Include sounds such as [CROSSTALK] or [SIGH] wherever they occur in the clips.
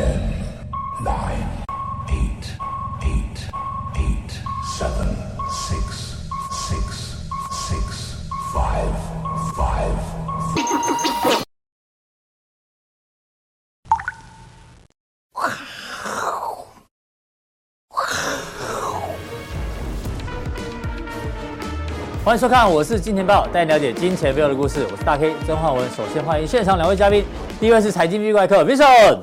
Ten, nine, eight, eight, eight, seven, six, six, six, five, five. 欢迎收看，我是金钱豹，带你了解金钱背后的故事。我是大 K 曾焕文。首先欢迎现场两位嘉宾，第一位是财经 V 怪客 Vincent，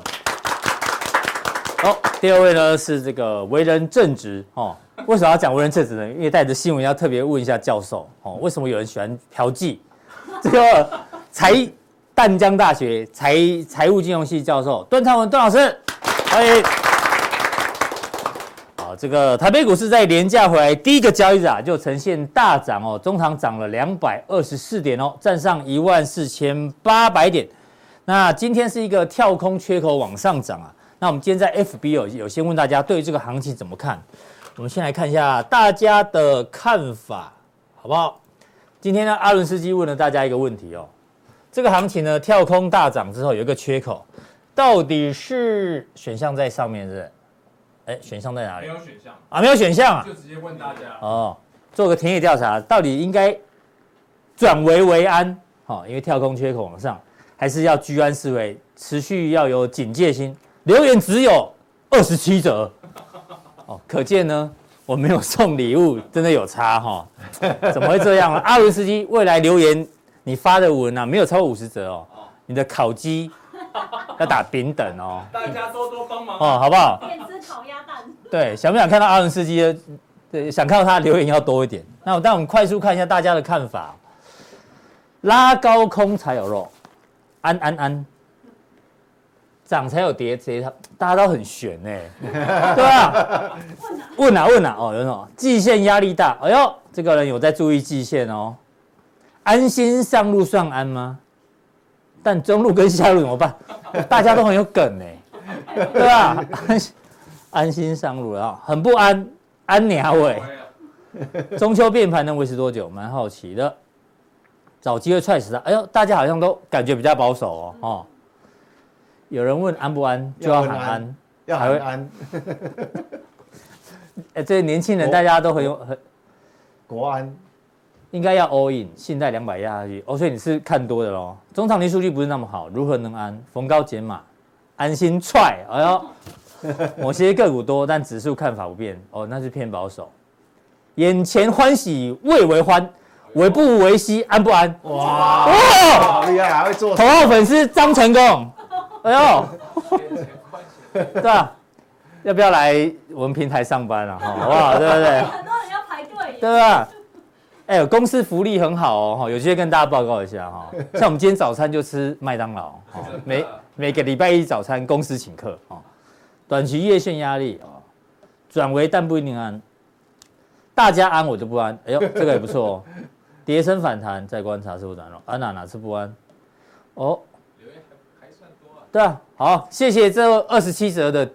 好，第二位呢是这个为人正直哦。为什么要讲为人正直呢？因为带着新闻要特别问一下教授哦，为什么有人喜欢嫖妓？这个财淡江大学财财务金融系教授段昌文段老师，欢迎。好这个台北股市在连假回来第一个交易日啊，就呈现大涨哦，中场涨了两百二十四点哦，站上一万四千八百点。那今天是一个跳空缺口往上涨啊。那我们今天在 FB 有有先问大家对这个行情怎么看？我们先来看一下大家的看法，好不好？今天呢，阿伦斯基问了大家一个问题哦，这个行情呢跳空大涨之后有一个缺口，到底是选项在上面是不是？哎，选项在哪里？没有选项啊，没有选项啊，就直接问大家哦，做个田野调查，到底应该转危为安？好、哦，因为跳空缺口往上，还是要居安思危，持续要有警戒心？留言只有二十七折，哦，可见呢，我没有送礼物，[LAUGHS] 真的有差哈、哦？怎么会这样呢？阿伦斯基，未来留言你发的文啊，没有超过五十折哦，你的烤鸡要打平等哦，大家多多帮忙哦，好不好？烤鸭蛋，对，想不想看到阿伦斯基的？对，想看到他的留言要多一点。那我但我们快速看一下大家的看法。拉高空才有肉，安安安，涨才有跌，跌它大家都很悬哎，[LAUGHS] 对吧？问哪问哪哦，有什么？季线压力大，哎呦，这个人有在注意季线哦。安心上路算安吗？但中路跟下路怎么办？大家都很有梗哎，对吧？安心上路了啊，很不安，安鸟尾。中秋变盘能维持多久？蛮好奇的，找机会踹死他。哎呦，大家好像都感觉比较保守哦。哦，有人问安不安，就要喊安，要喊安。[LAUGHS] 哎，这些年轻人大家都很有很国安，应该要 all in，信贷两百压下去。哦，所以你是看多的喽。中长期数据不是那么好，如何能安？逢高减码，安心踹。哎呦。[LAUGHS] 某些个股多，但指数看法不变哦，那是偏保守。眼前欢喜未为欢，为不为兮安不安？哇哇，好厉害，还会做。头号粉丝张成功，哎呦，对啊？要不要来我们平台上班啊？好不好？[LAUGHS] 对不对？很多人要排队，对吧？哎，公司福利很好哦，哈有机会跟大家报告一下哈。像我们今天早餐就吃麦当劳，每每个礼拜一早餐公司请客哦。短期月线压力啊，转为但不一定安，大家安我就不安。哎呦，这个也不错哦。[LAUGHS] 跌升反弹再观察是不是转弱？安哪哪次不安？哦。对啊，好，谢谢这二十七折的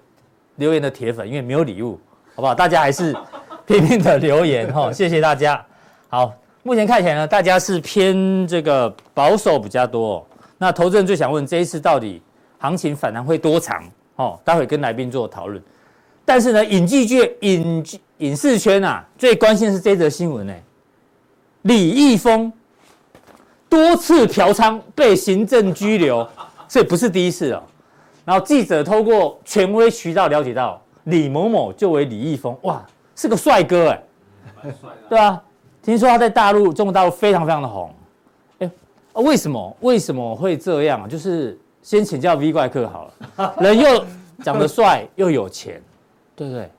留言的铁粉，因为没有礼物，好不好？大家还是 [LAUGHS] 拼命的留言哈，谢谢大家。好，目前看起来呢，大家是偏这个保守比较多。那投资人最想问，这一次到底行情反弹会多长？哦，待会跟来宾做讨论。但是呢，影剧界、影影视圈啊，最关心的是这则新闻呢。李易峰多次嫖娼被行政拘留，这不是第一次哦。然后记者透过权威渠道了解到，李某某就为李易峰，哇，是个帅哥哎，蛮帅的，对啊，听说他在大陆，中国大陆非常非常的红。哎，为什么？为什么会这样？就是。先请教 V 怪客好了，[LAUGHS] 人又长得帅又有钱，对不对？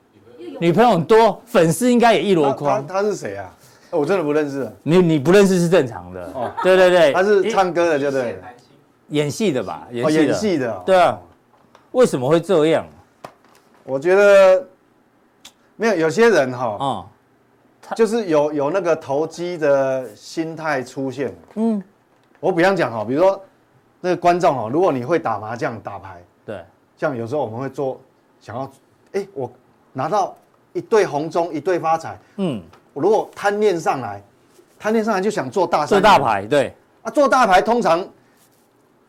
女朋友很多，粉丝应该也一箩筐。他是谁啊？我真的不认识。你你不认识是正常的。哦，对对对，他是唱歌的，就对。演戏的吧？演戏的。演戏的。对啊。为什么会这样？我觉得没有，有些人哈，嗯，就是有有那个投机的心态出现。嗯，我比方讲哈，比如说。那个观众哈，如果你会打麻将、打牌，对，像有时候我们会做，想要，哎，我拿到一对红中，一对发财，嗯，我如果贪念上来，贪念上来就想做大做大牌，对，啊，做大牌通常，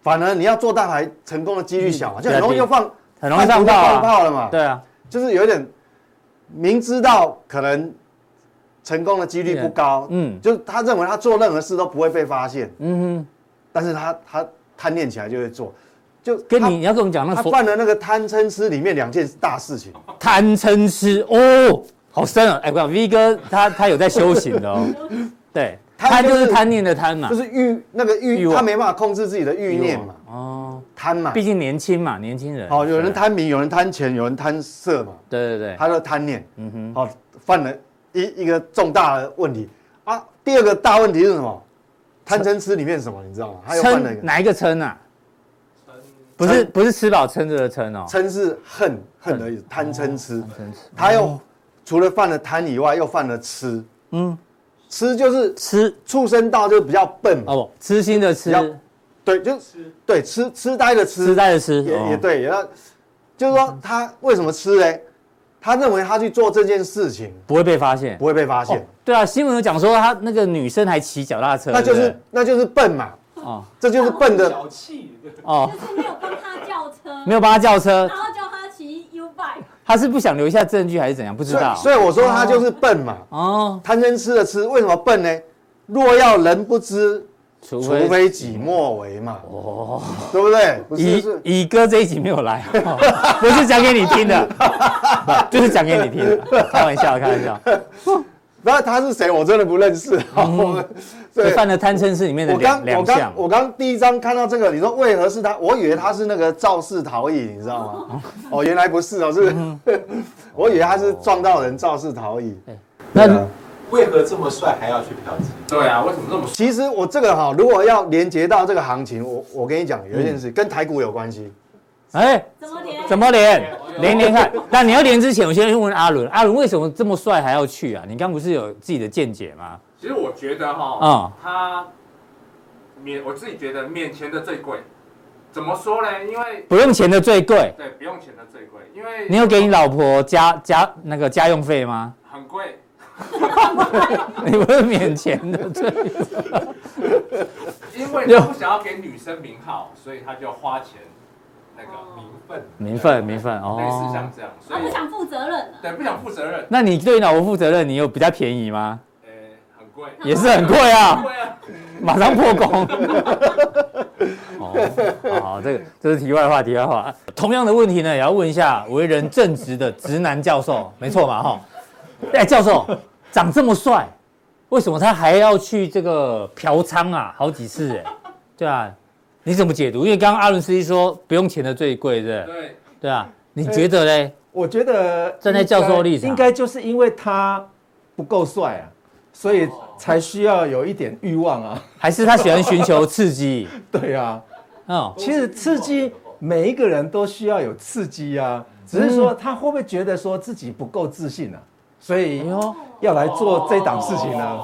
反而你要做大牌成功的几率小嘛，就很容易就放很容易上炮放炮了嘛？对啊，就是有点明知道可能成功的几率不高，嗯，就是他认为他做任何事都不会被发现，嗯哼，但是他他贪念起来就会做，就跟你你要跟我们讲那他犯了那个贪嗔痴里面两件大事情，贪嗔痴哦，好深啊！哎，我讲 V 哥他他有在修行的哦，[LAUGHS] 对。贪就是贪念的贪嘛，就是欲那个欲，他没办法控制自己的欲念嘛。哦，贪嘛，毕竟年轻嘛，年轻人。哦，有人贪名，有人贪钱，有人贪色嘛。对对对，他的贪念，嗯哼，好，犯了一一个重大的问题啊。第二个大问题是什么？贪嗔痴里面什么？你知道吗？他又犯了一个哪一个嗔啊？不是不是吃饱撑着的撑哦，嗔是恨恨的意思，贪嗔痴。他又除了犯了贪以外，又犯了痴。嗯。痴就是吃，畜生道就比较笨嘛。哦，痴心的痴，对，就对，痴痴呆的痴，痴呆的痴，也也对，也要，就是说他为什么吃嘞？他认为他去做这件事情不会被发现，不会被发现。对啊，新闻有讲说他那个女生还骑脚踏车，那就是那就是笨嘛。哦，这就是笨的。小气。哦，就是没有帮他叫车，没有帮他叫车，然后叫他骑 U bike。他是不想留下证据还是怎样？不知道。所以我说他就是笨嘛。哦。贪嗔痴的痴，为什么笨呢？若要人不知，除非己莫为嘛。哦。对不对？乙乙哥这一集没有来，不是讲给你听的，[LAUGHS] 就是讲给你听的。开玩笑，开玩笑。那他是谁？我真的不认识。[LAUGHS] 对，犯了贪嗔痴里面的两两项。我刚第一章看到这个，你说为何是他？我以为他是那个肇事逃逸，你知道吗？哦，[LAUGHS] 原来不是哦，是，[LAUGHS] 我以为他是撞到人肇事逃逸。那为何这么帅还要去嫖妓？对啊，为什么这么帅？其实我这个哈，如果要连接到这个行情，我我跟你讲，有一件事跟台股有关系。哎，怎么连？怎么连？连连看。那你要连之前，我先问阿伦，阿伦为什么这么帅还要去啊？你刚不是有自己的见解吗？其实我觉得哈，嗯，他免我自己觉得免钱的最贵，怎么说呢？因为不用钱的最贵，对，不用钱的最贵，因为你有给你老婆加加那个家用费吗？很贵，[LAUGHS] 你不是免钱的最贵，因为 [LAUGHS] 他不想要给女生名号，所以他就花钱那个名分，名分，名分，哦，类似像这样，所以不想负责任，对，不想负责任。那你对老婆负责任，你有比较便宜吗？贵 [LAUGHS] 也是很贵啊，马上破功。哦，好，这个这是题外话，题外话。同样的问题呢，也要问一下为人正直的直男教授，没错嘛？哈，哎，教授长这么帅，为什么他还要去这个嫖娼啊？好几次哎，对啊，你怎么解读？因为刚刚阿伦斯基说不用钱的最贵，对不对？对，对啊，你觉得嘞？我觉得站在教授立场，应该就是因为他不够帅啊。所以才需要有一点欲望啊，还是他喜欢寻求刺激？[LAUGHS] 对啊，哦，其实刺激每一个人都需要有刺激啊，只是说他会不会觉得说自己不够自信啊，所以要来做这档事情呢？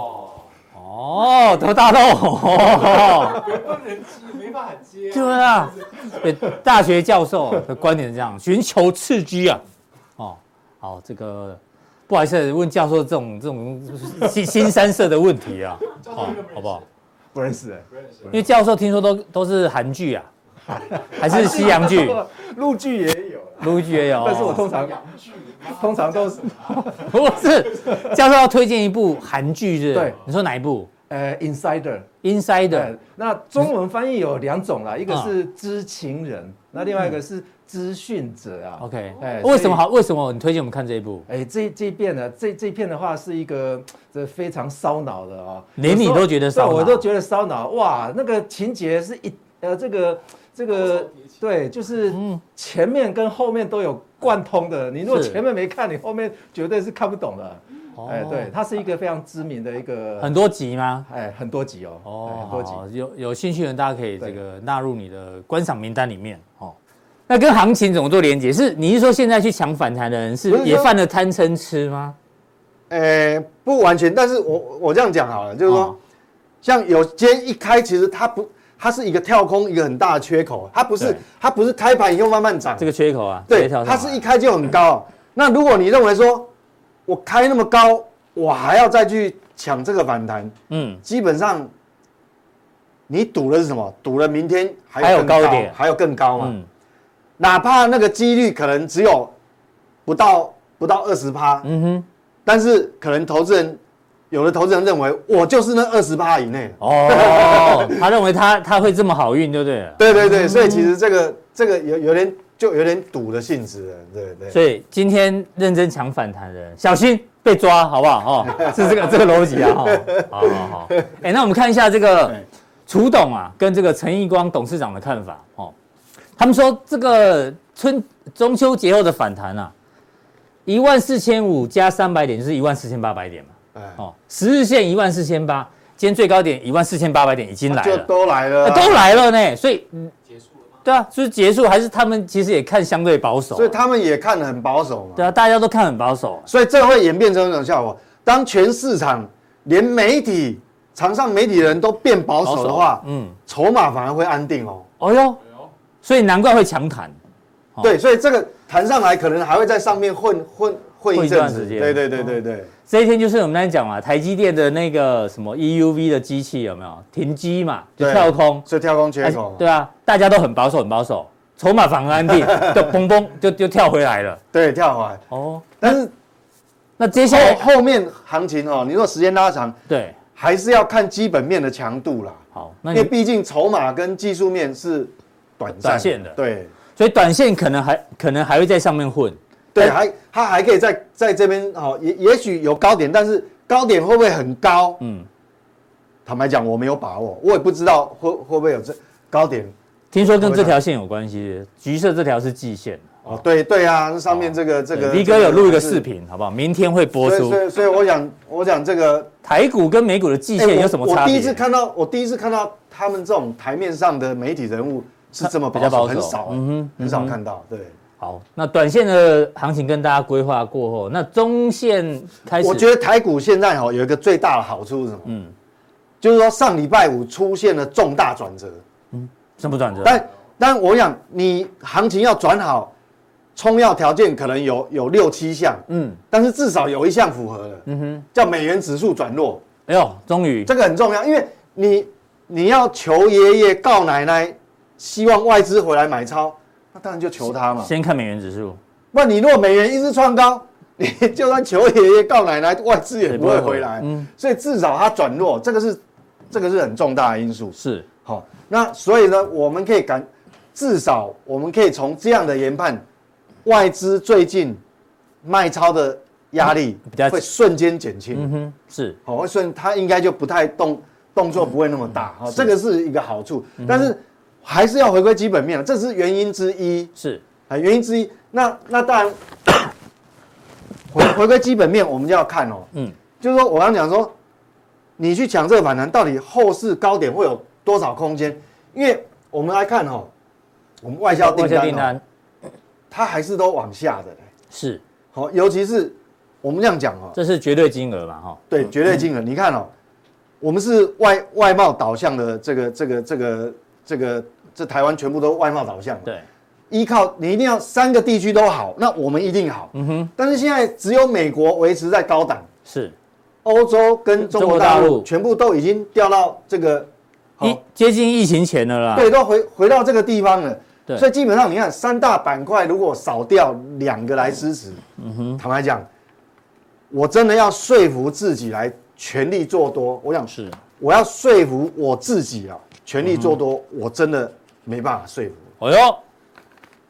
哦，得大漏，不能接，没办法接。对啊，大学教授的观点是这样，寻求刺激啊，哦，好，这个。不好意思，问教授这种这种新新三色的问题啊，好，好不好？不认识，不认识。因为教授听说都都是韩剧啊，还是西洋剧？[LAUGHS] 陆剧也有，陆剧也有。但是我通常通常都是不是？教授要推荐一部韩剧是？对，你说哪一部？呃，Insider。Insider。那中文翻译有两种啦，一个是知情人，那另外一个是。资讯者啊，OK，哎，为什么好？为什么你推荐我们看这一部？哎，这这一片呢，这这片的话是一个这非常烧脑的啊，连你都觉得烧脑，我都觉得烧脑。哇，那个情节是一呃，这个这个对，就是前面跟后面都有贯通的。你如果前面没看，你后面绝对是看不懂的。哎，对，它是一个非常知名的一个很多集吗？哎，很多集哦，哦，很多集。有有兴趣的人，大家可以这个纳入你的观赏名单里面哦。那跟行情怎么做连接？是你是说现在去抢反弹的人是也犯了贪嗔痴吗？呃，不完全，但是我我这样讲好了，就是说，哦、像有今天一开，其实它不，它是一个跳空，一个很大的缺口，它不是它不是开盘以后慢慢涨，这个缺口啊，对，它是一开就很高。那如果你认为说我开那么高，我还要再去抢这个反弹，嗯，基本上你赌的是什么？赌了明天还有高，一点，还有更高嘛？嗯哪怕那个几率可能只有不到不到二十趴，嗯哼，但是可能投资人有的投资人认为我就是那二十趴以内哦，他认为他他会这么好运，对不对？[LAUGHS] 对对对，所以其实这个这个有有点就有点赌的性质了，对对。所以今天认真抢反弹的人小心被抓，好不好？哦，[LAUGHS] 是这个这个逻辑啊，哈，[LAUGHS] 好好好。哎，那我们看一下这个楚董啊，跟这个陈义光董事长的看法哦。他们说这个春中秋节后的反弹啊，一万四千五加三百点就是一万四千八百点嘛。哦，十日线一万四千八，今天最高点一万四千八百点已经来了，就都来了，都来了呢。所以？对啊，就是结束，还是他们其实也看相对保守，所以他们也看得很保守嘛。对啊，大家都看很保守，所以这会演变成一种效果。当全市场连媒体、场上媒体人都变保守的话，嗯，筹码反而会安定哦。哦哟。所以难怪会强弹，对，所以这个弹上来可能还会在上面混混混一段时间。对对对对对，这一天就是我们刚才讲嘛，台积电的那个什么 EUV 的机器有没有停机嘛？就跳空，所以跳空缺口。对啊，大家都很保守，很保守，筹码反而安定，就嘣嘣就就跳回来了。对，跳回来。哦，但是那接下来后面行情哦，你说时间拉长，对，还是要看基本面的强度啦。好，因为毕竟筹码跟技术面是。短短线的，对，所以短线可能还可能还会在上面混，对，还它还可以在在这边哦，也也许有高点，但是高点会不会很高？嗯，坦白讲我没有把握，我也不知道会会不会有这高点。听说跟这条线有关系，橘色这条是季线哦，对对啊，上面这个这个 V 哥有录一个视频，好不好？明天会播出。所以所以我想我想这个台股跟美股的季线有什么差别？我第一次看到，我第一次看到他们这种台面上的媒体人物。是这么比较保守，很少，嗯哼，很少看到。对，好，那短线的行情跟大家规划过后，那中线开始，我觉得台股现在哈有一个最大的好处是什么？嗯，就是说上礼拜五出现了重大转折。嗯，什么转折？但但我想你行情要转好，冲要条件可能有有六七项，嗯，但是至少有一项符合了，嗯哼，叫美元指数转弱。哎呦，终于，这个很重要，因为你你要求爷爷告奶奶。希望外资回来买超，那当然就求他嘛。先看美元指数，那你如果美元一直创高，[LAUGHS] 你就算求爷爷告奶奶，外资也不会回来。嗯，所以至少它转弱，这个是这个是很重大的因素。是，好，那所以呢，我们可以感，至少我们可以从这样的研判，外资最近卖超的压力会瞬间减轻。嗯哼，是，好，会瞬，它应该就不太动，动作不会那么大。好，这个是一个好处，但是。还是要回归基本面，这是原因之一。是啊，原因之一。那那当然，[COUGHS] 回回归基本面，我们就要看哦。嗯，就是说我刚刚讲说，你去抢这个反弹，到底后市高点会有多少空间？因为我们来看哦，我们外销订单，订单它还是都往下的。是，好，尤其是我们这样讲哦，这是绝对金额嘛？哈，对，绝对金额。你看哦，我们是外外贸导向的这个这个这个。这个这个这台湾全部都外贸导向，对，依靠你一定要三个地区都好，那我们一定好。嗯哼。但是现在只有美国维持在高档，是，欧洲跟中国大陆全部都已经掉到这个一接近疫情前了啦。对，都回回到这个地方了。对。所以基本上你看三大板块如果少掉两个来支持，嗯哼，坦白讲，我真的要说服自己来全力做多。我想是，我要说服我自己啊。全力做多，我真的没办法说服。哎呦，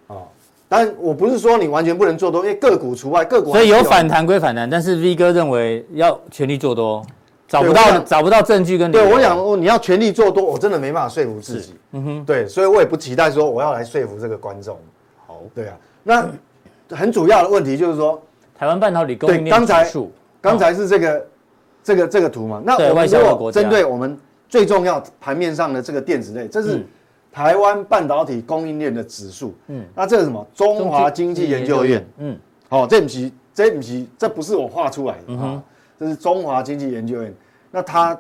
哦，但我不是说你完全不能做多，因为个股除外，个股所以有反弹归反弹，但是 V 哥认为要全力做多，找不到找不到证据跟理由。对，我想你要全力做多，我真的没办法说服自己。嗯哼，对，所以我也不期待说我要来说服这个观众。好，对啊，那很主要的问题就是说，台湾半导体供应链指数，刚才是这个这个这个图嘛？那我们如果针对我们。最重要盘面上的这个电子类，这是台湾半导体供应链的指数。嗯，那这是什么？中华经济研究院。嗯，好，这不是，这不是，这不是我画出来的啊，这是中华经济研究院。那它，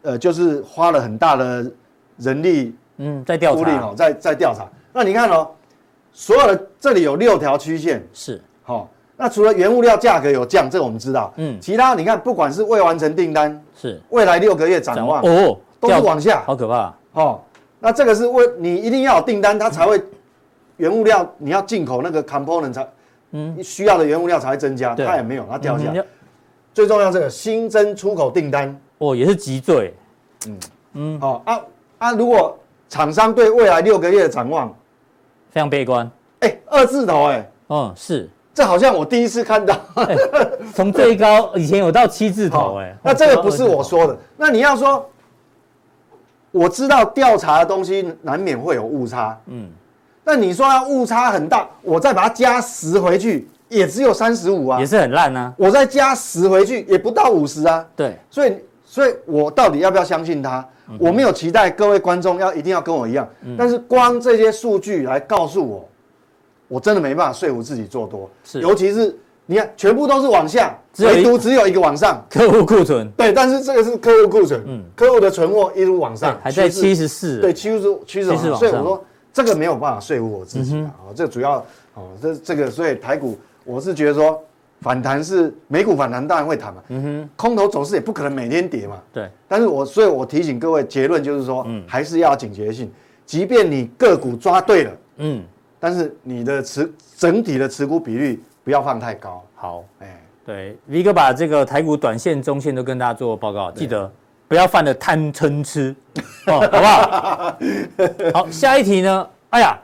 呃，就是花了很大的人力，嗯，在调查，哦，在在调查。那你看哦，所有的这里有六条曲线，是，好。那除了原物料价格有降，这个我们知道。嗯，其他你看，不管是未完成订单，是未来六个月展望哦，都是往下，好可怕。哦，那这个是为你一定要有订单，它才会原物料你要进口那个 component 才，嗯，需要的原物料才会增加，它也没有，它掉下来。最重要这个新增出口订单，哦，也是急坠。嗯嗯，好啊啊，如果厂商对未来六个月的展望非常悲观，哎，二字头，哎，嗯，是。这好像我第一次看到，从最高以前有到七字头，哎，那这个不是我说的。那你要说，我知道调查的东西难免会有误差，嗯，但你说它误差很大，我再把它加十回去，也只有三十五啊，也是很烂啊。我再加十回去，也不到五十啊。对，所以，所以我到底要不要相信它？我没有期待各位观众要一定要跟我一样，但是光这些数据来告诉我。我真的没办法说服自己做多，是，尤其是你看，全部都是往下，唯独只有一个往上。客户库存，对，但是这个是客户库存，嗯，客户的存货一路往上，还在七十四，对，七十七十四，所以我说这个没有办法说服我自己啊。这主要哦，这这个，所以台股我是觉得说反弹是美股反弹当然会弹嘛，嗯哼，空头走势也不可能每天跌嘛，对。但是我所以，我提醒各位，结论就是说，嗯，还是要警觉性，即便你个股抓对了，嗯。但是你的持整体的持股比率不要放太高。好，哎，对，V 哥把这个台股短线、中线都跟大家做报告，记得不要犯了贪嗔痴，哦，好不好？[LAUGHS] 好，下一题呢？哎呀，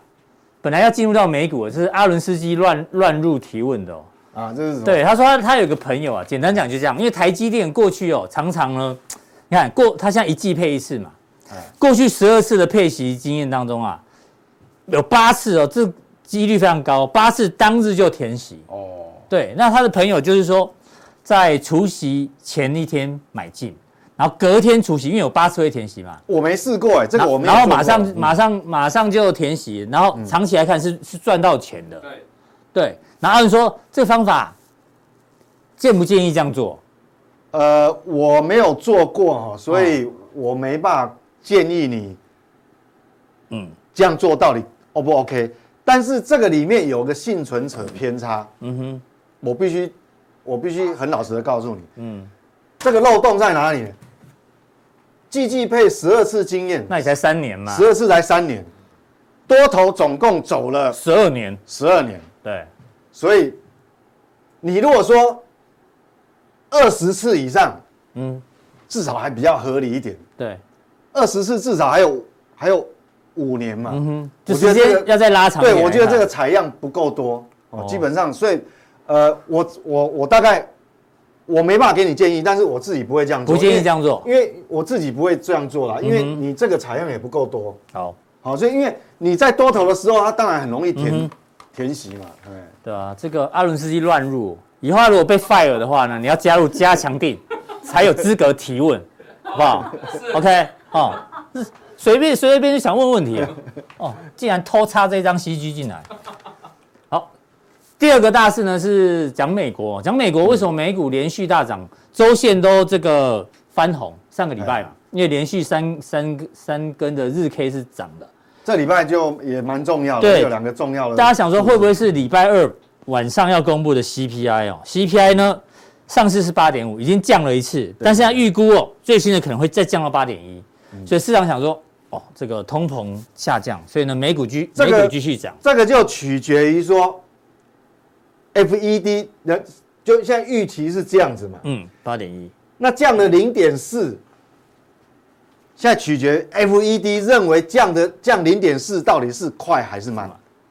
本来要进入到美股，这是阿伦斯基乱乱入提问的哦。啊，这是什么？对，他说他他有个朋友啊，简单讲就这样，因为台积电过去哦，常常呢，你看过他现在一季配一次嘛，过去十二次的配息经验当中啊。有八次哦，这几率非常高，八次当日就填息哦。对，那他的朋友就是说，在除夕前一天买进，然后隔天除夕，因为有八次会填息嘛。我没试过哎，这个我没。然后马上马上马上就填息，然后长期来看是是赚到钱的。对对，然后你说这个方法建不建议这样做？呃，我没有做过哈，所以我没办法建议你，嗯，这样做到底。O 不 OK？但是这个里面有个幸存者偏差，嗯哼，我必须，我必须很老实的告诉你，嗯，这个漏洞在哪里？季季配十二次经验，那也才三年嘛，十二次才三年，多头总共走了十二年，十二年，对，所以你如果说二十次以上，嗯，至少还比较合理一点，对，二十次至少还有还有。五年嘛，嗯哼，就时间要再拉长。对，我觉得这个采样不够多哦，基本上，所以，呃，我我我大概我没办法给你建议，但是我自己不会这样做，不建议这样做，因为我自己不会这样做啦，因为你这个采样也不够多。好，好，所以因为你在多头的时候，它当然很容易填填息嘛，对对啊，这个阿伦斯基乱入，以后如果被 fire 的话呢，你要加入加强定，才有资格提问，好不好？[LAUGHS] OK，好。随便随随便就想问问题啊！[LAUGHS] 哦，竟然偷插这张 CG 进来。好，第二个大事呢是讲美国，讲美国为什么美股连续大涨，周线都这个翻红？上个礼拜嘛，因为连续三三三根的日 K 是涨的。这礼拜就也蛮重要的，对，有两个重要的。大家想说会不会是礼拜二晚上要公布的 CPI 哦？CPI 呢，上次是八点五，已经降了一次，但是现在预估哦，最新的可能会再降到八点一，所以市场想说。哦，这个通膨下降，所以呢，美股继美股继续涨，这个就取决于说，FED 那就现在预期是这样子嘛，嗯，八点一，那降了零点四，现在取决 FED 认为降的降零点四到底是快还是慢？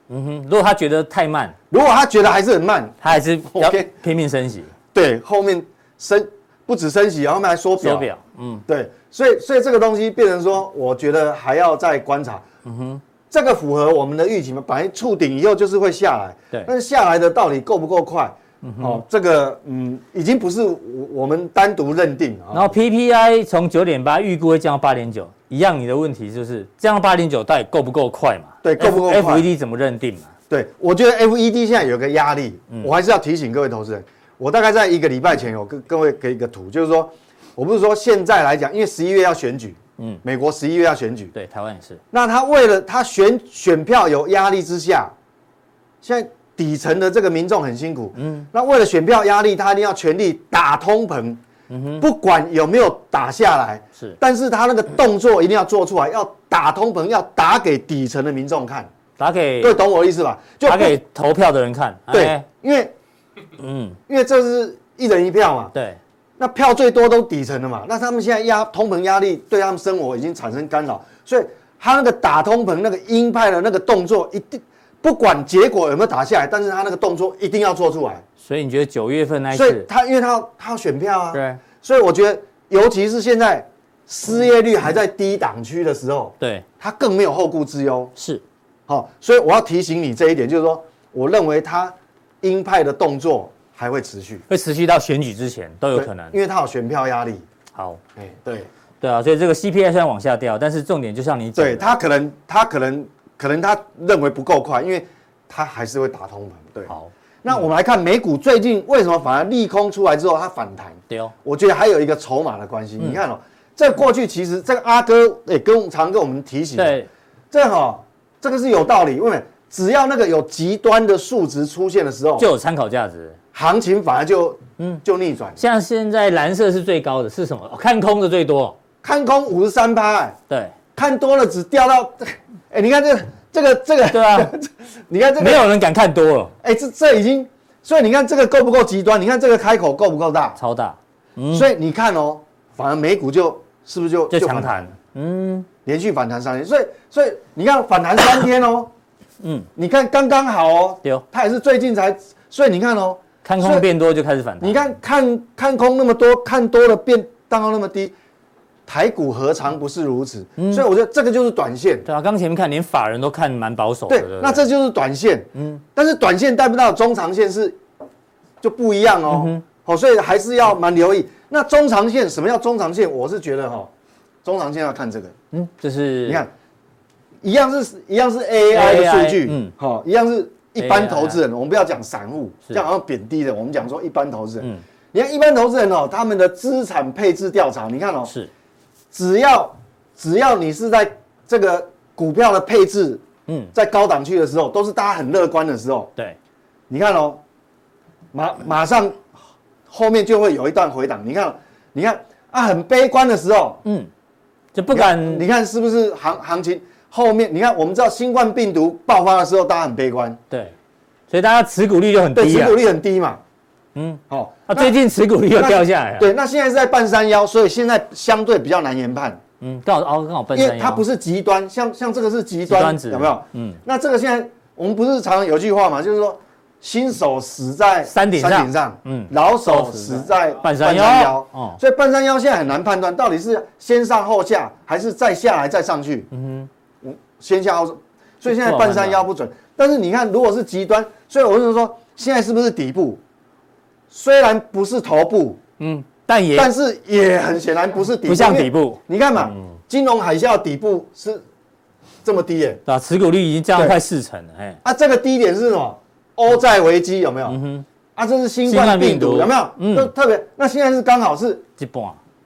嗯哼，如果他觉得太慢，如果他觉得还是很慢，他还是要拼命升息，对，后面升不止升息，然后还缩表，缩表，嗯，对。所以，所以这个东西变成说，我觉得还要再观察。嗯哼，这个符合我们的预期吗？本来触顶以后就是会下来，对。但是下来的到底够不够快？嗯哼，哦，这个嗯，已经不是我我们单独认定啊。然后 PPI 从九点八预估会降到八点九，一样，你的问题就是降到八点九到底够不够快嘛？对，够不够快？FED 怎么认定嘛？对，我觉得 FED 现在有个压力，我还是要提醒各位投资人，我大概在一个礼拜前有跟各位给一个图，就是说。我不是说现在来讲，因为十一月要选举，嗯，美国十一月要选举，对，台湾也是。那他为了他选选票有压力之下，现在底层的这个民众很辛苦，嗯，那为了选票压力，他一定要全力打通膨，嗯哼，不管有没有打下来，是，但是他那个动作一定要做出来，要打通膨，要打给底层的民众看，打给对，懂我的意思吧？就打给投票的人看。对，因为嗯，因为这是一人一票嘛。对。那票最多都底层的嘛，那他们现在压通膨压力对他们生活已经产生干扰，所以他那个打通膨那个鹰派的那个动作一定不管结果有没有打下来，但是他那个动作一定要做出来。所以你觉得九月份那一次，所以他因为他要他要选票啊，对，所以我觉得尤其是现在失业率还在低档区的时候，对，他更没有后顾之忧。是，好，所以我要提醒你这一点，就是说我认为他鹰派的动作。还会持续，会持续到选举之前都有可能，因为它有选票压力。好，哎，对，对啊，所以这个 CPI 虽然往下掉，但是重点就像你讲，对，他可能他可能可能他认为不够快，因为他还是会打通膨。对，好，那我们来看美股最近为什么反而利空出来之后它反弹？对哦，我觉得还有一个筹码的关系。你看哦，在过去其实这个阿哥也跟常跟我们提醒，对，这哈这个是有道理，因为只要那个有极端的数值出现的时候，就有参考价值。行情反而就嗯。就逆转，像现在蓝色是最高的，是什么？看空的最多，看空五十三趴，对，看多了只掉到，[LAUGHS] 哎，你看这这个这个，对啊，[LAUGHS] 你看这个。没有人敢看多。了，哎，这这已经，所以你看这个够不够极端？你看这个开口够不够大？超大，嗯，所以你看哦，反而美股就是不是就就强弹，嗯，连续反弹三天，所以所以你看反弹三天哦，嗯，你看刚刚好哦，对，它也是最近才，所以你看哦。看空变多就开始反弹。你看看看空那么多，看多了变蛋糕那么低，台股何尝不是如此？嗯，所以我觉得这个就是短线。对啊，刚前面看连法人都看蛮保守的。对，那这就是短线。嗯，但是短线带不到中长线是就不一样哦。好，所以还是要蛮留意。那中长线什么叫中长线？我是觉得哈，中长线要看这个。嗯，就是你看，一样是一样是 AI 的数据。嗯，好，一样是。一般投资人，我们不要讲散户，这样好像贬低的。我们讲说一般投资人，嗯，你看一般投资人哦，他们的资产配置调查，你看哦，是，只要只要你是在这个股票的配置，嗯，在高档区的时候，都是大家很乐观的时候，对，你看哦，马马上后面就会有一段回档。你看，你看啊，很悲观的时候，嗯，就不敢，你看是不是行行情？后面你看，我们知道新冠病毒爆发的时候，大家很悲观，对，所以大家持股率就很低，持股率很低嘛，嗯，好，那最近持股率又掉下来了，对，那现在是在半山腰，所以现在相对比较难研判，嗯，刚好哦，刚好半山腰，因为它不是极端，像像这个是极端，有没有？嗯，那这个现在我们不是常常有句话嘛，就是说新手死在山顶上，嗯，老手死在半山腰，哦，所以半山腰现在很难判断，到底是先上后下，还是再下来再上去，嗯哼。先下后，所以现在半山腰不准。但是你看，如果是极端，所以我就是说，现在是不是底部？虽然不是头部，嗯，但也，但是也很显然不是底部，不像底部。你看嘛，金融海啸底部是这么低耶，啊，持股率已经降到快四成了，哎，啊，这个低点是什么？欧债危机有没有？嗯哼，啊，这是新冠病毒有没有？嗯，就特别，那现在是刚好是一半。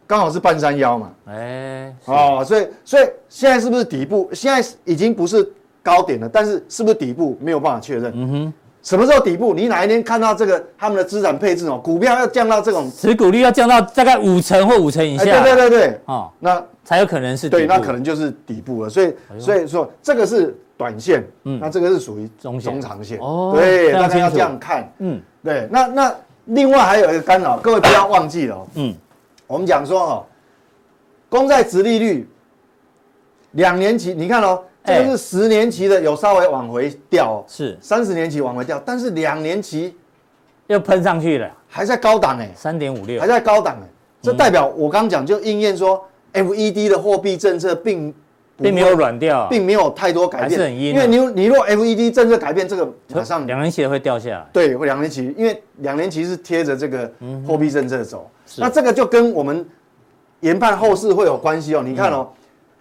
刚好是半山腰嘛，哎，哦，所以所以现在是不是底部？现在已经不是高点了，但是是不是底部没有办法确认。嗯哼，什么时候底部？你哪一天看到这个他们的资产配置哦，股票要降到这种持股率要降到大概五成或五成以下，对对对对，哦，那才有可能是底部，对，那可能就是底部了。所以所以说这个是短线，嗯，那这个是属于中中长线，哦，对，大家要这样看，嗯，对，那那另外还有一个干扰，各位不要忘记了，嗯。我们讲说哦，公债值利率两年期，你看哦，这个是十年期的有稍微往回掉，是。三十年期往回掉，但是两年期又喷上去了，还在高档哎，三点五六。还在高档哎，这代表我刚讲就应验说，FED 的货币政策并并没有软掉，并没有太多改变，还是很阴，因为你你若 FED 政策改变，这个马上两年期会掉下来，对，会两年期，因为两年期是贴着这个货币政策走。那这个就跟我们研判后市会有关系哦。你看哦，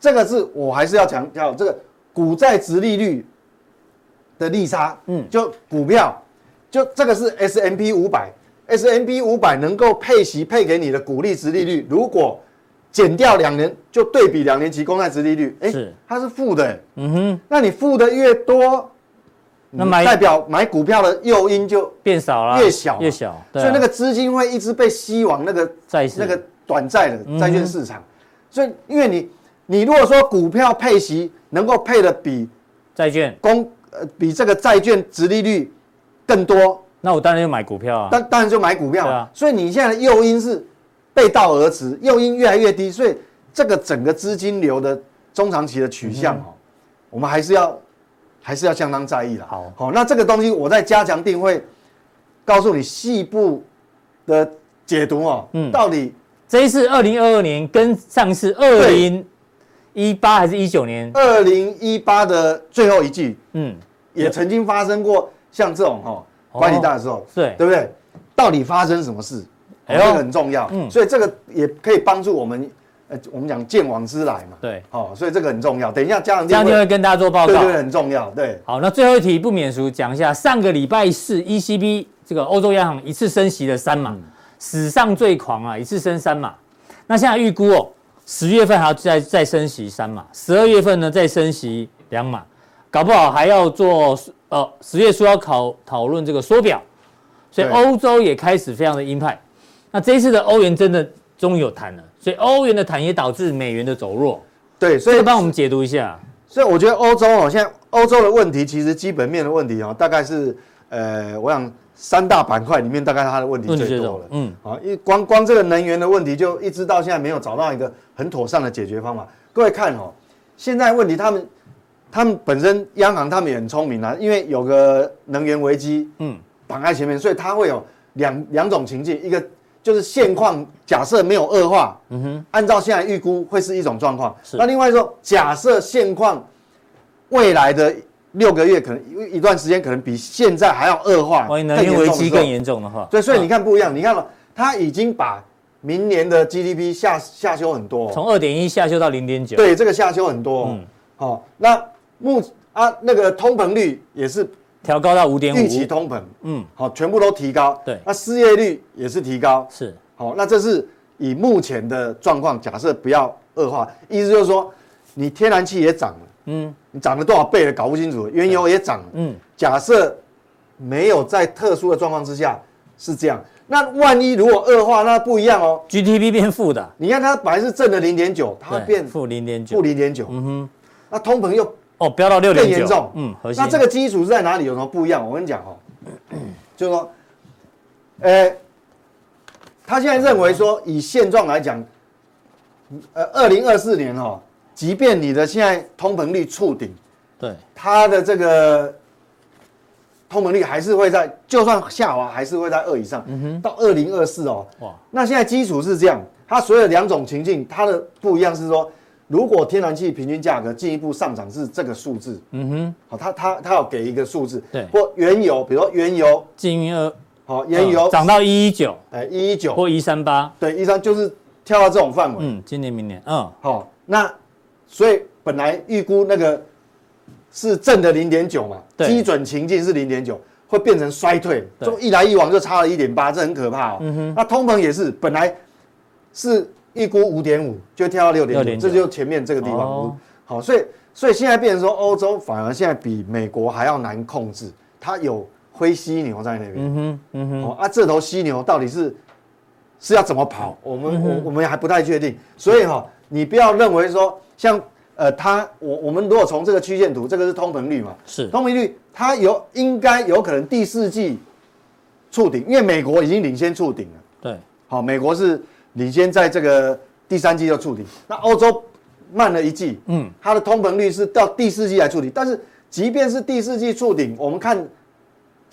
这个是我还是要强调这个股债殖利率的利差，嗯，就股票，就这个是 S M P 五百，S M P 五百能够配息配给你的股利殖利率，如果减掉两年，就对比两年期公债值利率，哎，它是负的，嗯哼，那你负的越多。那买代表买股票的诱因就变少了，越小越小，所以那个资金会一直被吸往那个债那个短债的债券市场。所以，因为你你如果说股票配息能够配的比债券。公呃比这个债券值利率更多，那我当然就买股票啊。当当然就买股票啊。所以你现在的诱因是背道而驰，诱因越来越低，所以这个整个资金流的中长期的取向哦，嗯、我们还是要还是要相当在意的。好，好，那这个东西我在加强定会告诉你细部的解读哦。嗯，到底这一次二零二二年跟上次二零一八还是一九年？二零一八的最后一季，嗯，也曾经发生过像这种哈管理大的时候，对对不对？到底发生什么事？哎，这个很重要，嗯，所以这个也可以帮助我们，呃，我们讲见往知来嘛，对，好，所以这个很重要。等一下加强錠，加强錠会跟大家做报告，对对，很重要，对。好，那最后一题不免俗，讲一下上个礼拜四 ECB 这个欧洲央行一次升息了三码，史上最狂啊，一次升三码。那现在预估哦。十月份还要再再升息三码，十二月份呢再升息两码，搞不好还要做呃十月初要考讨论这个缩表，所以欧洲也开始非常的鹰派。那这一次的欧元真的终于有弹了，所以欧元的弹也导致美元的走弱。对，所以帮我们解读一下。所以我觉得欧洲哦，现在欧洲的问题其实基本面的问题哦，大概是呃，我想。三大板块里面，大概它的问题最多了。嗯，好，一光光这个能源的问题，就一直到现在没有找到一个很妥善的解决方法。各位看哦，现在问题他们，他们本身央行他们也很聪明啊，因为有个能源危机，嗯，绑在前面，所以它会有两两种情境，一个就是现况假设没有恶化，嗯哼，按照现在预估会是一种状况。那另外说，假设现况未来的。六个月可能一段时间，可能比现在还要恶化，万一能源危机更严重的话，对，所以你看不一样。你看了，他已经把明年的 GDP 下下修很多，从二点一下修到零点九。对，这个下修很多。嗯，好，那目啊那个通膨率也是调高到五点五，预期通膨，嗯，好，全部都提高。对，那失业率也是提高。是，好，那这是以目前的状况，假设不要恶化，意思就是说，你天然气也涨了。嗯，你涨了多少倍了？搞不清楚。原油也涨了。嗯，假设没有在特殊的状况之下是这样，那万一如果恶化，那不一样哦。GDP 变负的，你看它本来是正的零点九，它会变负零点九，负零点九。嗯哼，那通膨又哦飙到六点九，更严重。嗯，那这个基础是在哪里？有什么不一样？我跟你讲哦，[CLEARS THROAT] 就是说，呃，他现在认为说，以现状来讲，呃，二零二四年哈。即便你的现在通膨率触顶，对，它的这个通膨率还是会在，就算下滑还是会在二以上。嗯哼，到二零二四哦，哇，那现在基础是这样，它所有两种情境，它的不一样是说，如果天然气平均价格进一步上涨是这个数字，嗯哼，好，它它它要给一个数字，对，或原油，比如说原油。近二，好，原油。涨到一一九，哎，一一九。或一三八，对，一三就是跳到这种范围，嗯，今年明年，嗯，好，那。所以本来预估那个是正的零点九嘛，基准情境是零点九，会变成衰退，就一来一往就差了一点八，这很可怕哦。嗯哼。那通膨也是本来是预估五点五，就跳到六点九，这就前面这个地方。好，所以所以现在变成说欧洲反而现在比美国还要难控制，它有灰犀牛在那边。嗯哼，嗯哼。啊，这头犀牛到底是是要怎么跑？我们我我们还不太确定。所以哈，你不要认为说。像呃，它我我们如果从这个曲线图，这个是通膨率嘛？是通膨率，它有应该有可能第四季触顶，因为美国已经领先触顶了。对，好，美国是领先在这个第三季就触顶，那欧洲慢了一季，嗯，它的通膨率是到第四季来触顶，但是即便是第四季触顶，我们看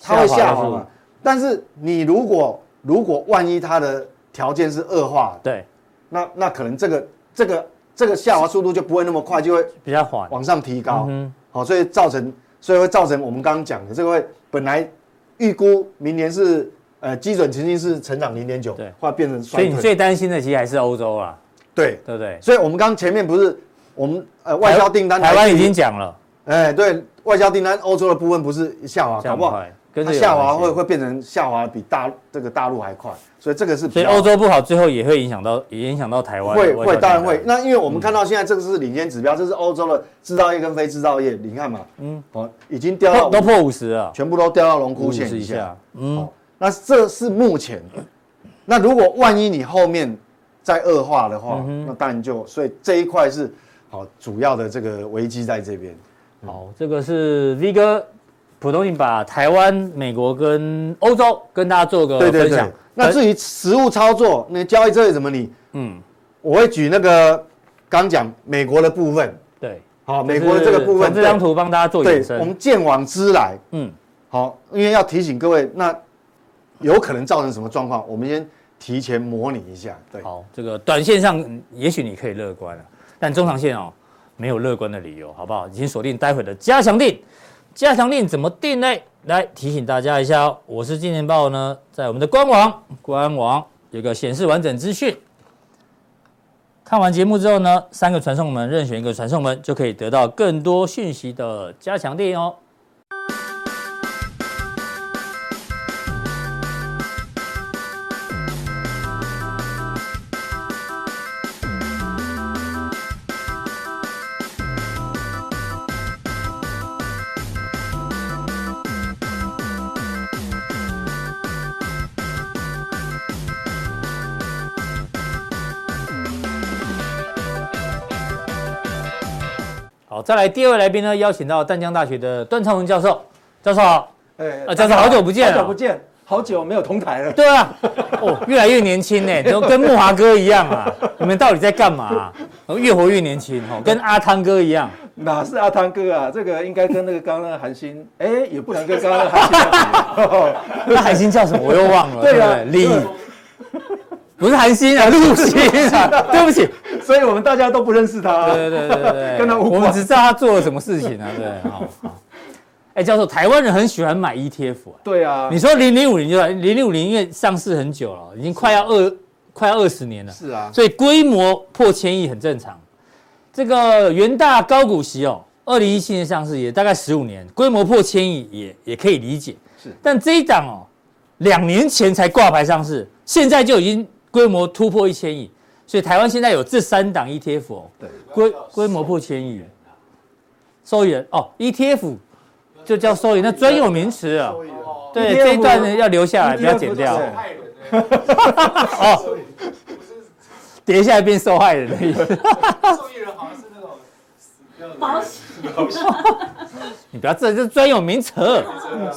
它会下滑嘛？但是你如果如果万一它的条件是恶化，对，那那可能这个这个。这个下滑速度就不会那么快，就会比较缓，往上提高。嗯，好，所以造成，所以会造成我们刚刚讲的这个会本来预估明年是呃基准情境是成长零点九，对，或变成衰退。所以你最担心的其实还是欧洲啊，对，对不对？所以我们刚前面不是我们呃外销订单，台湾已经讲了，哎，对外销订单，欧洲的部分不是下滑，好不好？它下滑会会变成下滑比大这个大陆还快，所以这个是。所以欧洲不好，最后也会影响到，也影响到台湾。会会当然会。那因为我们看到现在这个是领先指标，这是欧洲的制造业跟非制造业，你看嘛，嗯，哦，已经掉到都破五十了，全部都掉到荣枯线以下。嗯，那这是目前。那如果万一你后面再恶化的话，那当然就所以这一块是好主要的这个危机在这边。好，这个是 V 哥，普通你把台湾、美国跟欧洲跟大家做个分享。对对对。那至于实物操作，那交易策略怎么理？嗯，我会举那个刚讲美国的部分。对，好，美国的这个部分，这张图帮大家做延伸。我们见往知来。嗯，好，因为要提醒各位，那有可能造成什么状况？我们先提前模拟一下。对，好，这个短线上也许你可以乐观了，但中长线哦。没有乐观的理由，好不好？已经锁定待会的加强定，加强定怎么定呢？来提醒大家一下哦，我是金钱豹呢，在我们的官网，官网有个显示完整资讯。看完节目之后呢，三个传送门任选一个传送门，就可以得到更多讯息的加强定哦。再来第二位来宾呢，邀请到淡江大学的段昌文教授，教授好，哎，啊，教授好久不见，好久不见，好久没有同台了，对啊，哦，[LAUGHS] 越来越年轻呢，都跟木华哥一样啊，[LAUGHS] 你们到底在干嘛？越活越年轻哦，跟阿汤哥一样，哪是阿汤哥啊？这个应该跟那个刚刚那个韩星，哎，也不能跟刚刚那个韩星，[LAUGHS] 那韩星叫什么？我又忘了，对啊，李。不是韩星啊，[LAUGHS] 陆星啊，对不起，所以我们大家都不认识他。对对对对对，跟他我们只知道他做了什么事情啊。对，好好。哎，教授，台湾人很喜欢买 ETF 啊。对啊。你说零零五零就零零五零，因为上市很久了，已经快要二快要二十年了。是啊。所以规模破千亿很正常。这个元大高股息哦，二零一七年上市也大概十五年，规模破千亿也也可以理解。是。但这一档哦，两年前才挂牌上市，现在就已经。规模突破一千亿，所以台湾现在有这三档 ETF 哦，对，规规模破千亿，受益人哦，ETF 就叫受益，那专有名词啊，对，这一段呢要留下来，不要剪掉。[LAUGHS] 哦，跌下来变受害人的意思。受益人好像是那种保险，[LAUGHS] 你不要这这专有名词，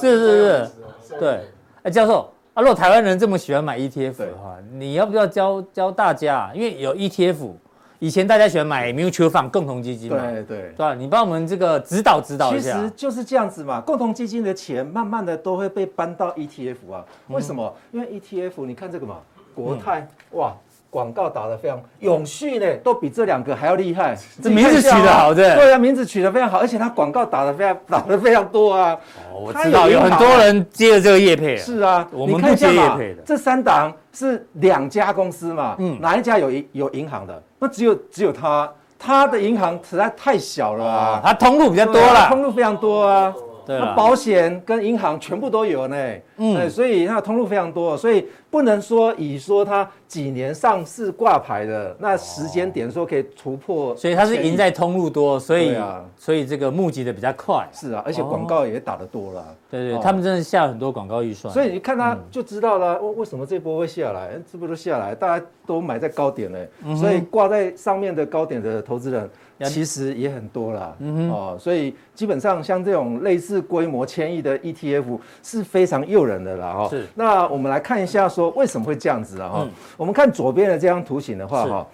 是是是，对，哎，教授。啊，如果台湾人这么喜欢买 ETF 的话，你要不要教教大家？因为有 ETF，以前大家喜欢买 mutual fund 共同基金嘛，对对对吧？你帮我们这个指导指导一下。其实就是这样子嘛，共同基金的钱慢慢的都会被搬到 ETF 啊。为什么？因为 ETF，你看这个嘛，国泰，哇。广告打得非常永续呢，都比这两个还要厉害。这名字取得好，对。对啊，名字取得非常好，而且它广告打得非常打得非常多啊。哦，我知道有很多人接了这个业配。是啊，我们不接业配的。这三档是两家公司嘛？嗯，哪一家有银有银行的？那只有只有他，他的银行实在太小了啊。他通路比较多了，通路非常多啊。对，保险跟银行全部都有呢。嗯，所以它通路非常多，所以不能说以说它。几年上市挂牌的那时间点说可以突破，所以它是赢在通路多，所以啊，所以这个募集的比较快。是啊，而且广告也打得多了。对对，他们真的下很多广告预算。所以你看它就知道了，为为什么这波会下来？这波都下来，大家都买在高点嘞，所以挂在上面的高点的投资人其实也很多了。嗯哦，所以基本上像这种类似规模千亿的 ETF 是非常诱人的啦。哈，是。那我们来看一下，说为什么会这样子啊？哈。我们看左边的这张图形的话，哈，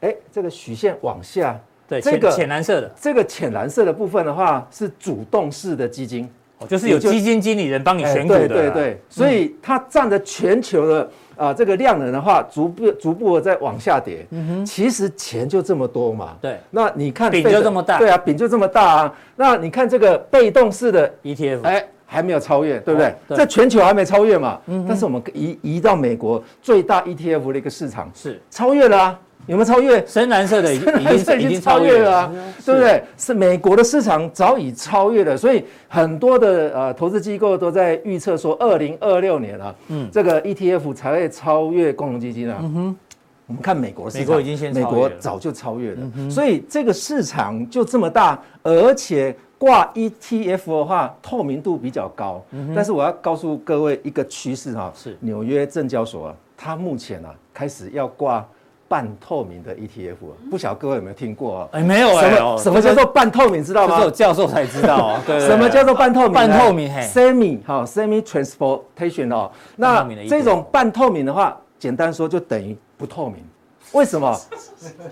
哎，这个曲线往下，对，这个浅蓝色的，这个浅蓝色的部分的话是主动式的基金，哦，就是有基金经理人帮你选股的，对对对，所以它占着全球的啊这个量能的话，逐步逐步的在往下跌，嗯哼，其实钱就这么多嘛，对，那你看饼就这么大，对啊，饼就这么大啊，那你看这个被动式的 ETF，哎。还没有超越，对不对？在全球还没超越嘛。嗯。但是我们移移到美国最大 ETF 的一个市场是超越了啊？有没有超越？深蓝色的已经已经超越了啊，对不对？是美国的市场早已超越了，所以很多的呃投资机构都在预测说，二零二六年啊，嗯，这个 ETF 才会超越共同基金啊。嗯哼。我们看美国市场，美国已经先美国早就超越了，所以这个市场就这么大，而且。挂 ETF 的话，透明度比较高，但是我要告诉各位一个趋势哈，是纽约证交所啊，它目前啊开始要挂半透明的 ETF，不晓得各位有没有听过啊？哎，没有哎，什么什么叫做半透明？知道吗？只有教授才知道啊。[LAUGHS] 对，什么叫做半透明？半透明，semi 哈，semi transportation 哦。那这种半透明的话，简单说就等于不透明。为什么？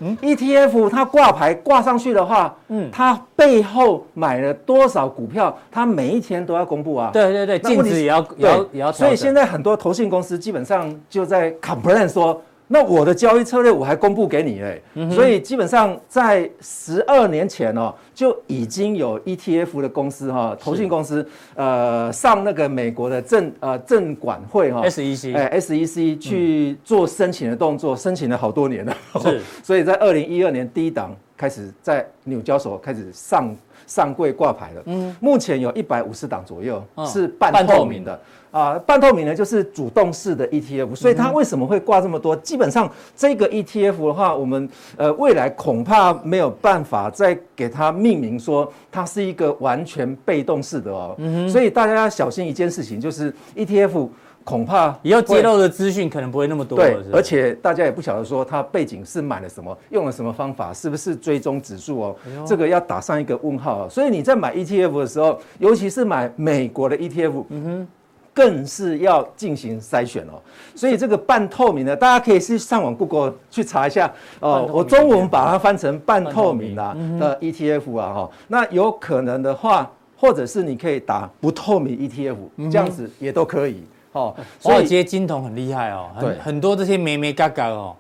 嗯，ETF 它挂牌挂上去的话，嗯，它背后买了多少股票，它每一天都要公布啊。对对对，净值也要也要也要。所以现在很多投信公司基本上就在 complain 说。那我的交易策略我还公布给你哎，所以基本上在十二年前哦，就已经有 ETF 的公司哈，投信公司呃上那个美国的证呃证管会哈，SEC 哎 SEC 去做申请的动作，申请了好多年了，是，[LAUGHS] 所以在二零一二年第一档开始在纽交所开始上上柜挂牌了，嗯，目前有一百五十档左右是半透明的。啊，半透明呢，就是主动式的 ETF，所以它为什么会挂这么多？基本上这个 ETF 的话，我们呃未来恐怕没有办法再给它命名说它是一个完全被动式的哦。所以大家要小心一件事情，就是 ETF 恐怕以后揭露的资讯可能不会那么多。对，而且大家也不晓得说它背景是买了什么，用了什么方法，是不是追踪指数哦？这个要打上一个问号。所以你在买 ETF 的时候，尤其是买美国的 ETF，嗯哼。更是要进行筛选哦，所以这个半透明的，大家可以去上网 Google 去查一下哦。我中文把它翻成半透明啦的 ETF 啊哈，那有可能的话，或者是你可以打不透明 ETF，这样子也都可以哦。华尔街金童很厉害哦，很，很多这些眉眉嘎嘎哦。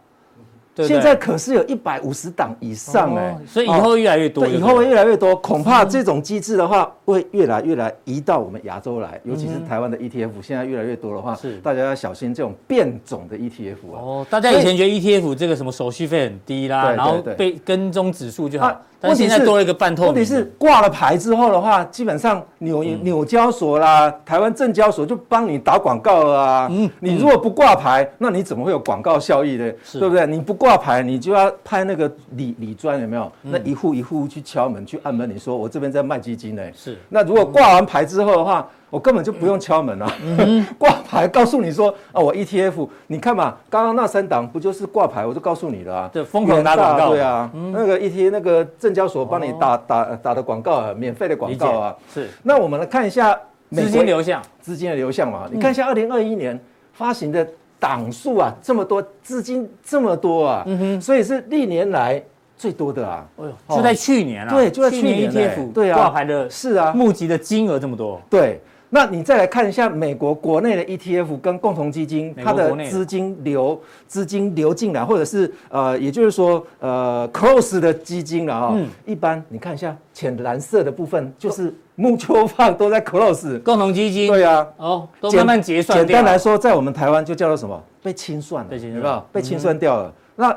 现在可是有一百五十档以上哎，所以以后越来越多，以后会越来越多。恐怕这种机制的话，会越来越来移到我们亚洲来，尤其是台湾的 ETF，现在越来越多的话，是大家要小心这种变种的 ETF 啊。哦，大家以前觉得 ETF 这个什么手续费很低啦，然后被跟踪指数就好。但现在多了一个半透明。问题是挂了牌之后的话，基本上纽纽交所啦、台湾证交所就帮你打广告了啊。嗯，你如果不挂牌，那你怎么会有广告效益呢？对不对？你不挂牌，你就要拍那个理理专有没有？那一户一户去敲门去按门，你说我这边在卖基金呢。是。那如果挂完牌之后的话，我根本就不用敲门了，[LAUGHS] 挂牌告诉你说啊，我 ETF，你看嘛，刚刚那三档不就是挂牌，我就告诉你了啊，对，疯狂打广告，对啊，那个 ETF 那个证交所帮你打打打的广告啊，免费的广告啊，是。那我们来看一下资金流向，资金的流向嘛，你看一下二零二一年发行的档数啊，这么多资金这么多啊，嗯哼，所以是历年来最多的啊，哎呦，就在去年啊，对，就在去年 ETF 对啊，挂牌的是啊，募集的金额这么多，对。那你再来看一下美国国内的 ETF 跟共同基金，它的资金流资金流进来，或者是呃，也就是说呃，close 的基金了啊。嗯。一般你看一下浅蓝色的部分，就是募秋放都在 close 共同基金。对啊。哦。都慢慢结算。简单来说，在我们台湾就叫做什么？被清算了？被清算掉了。那。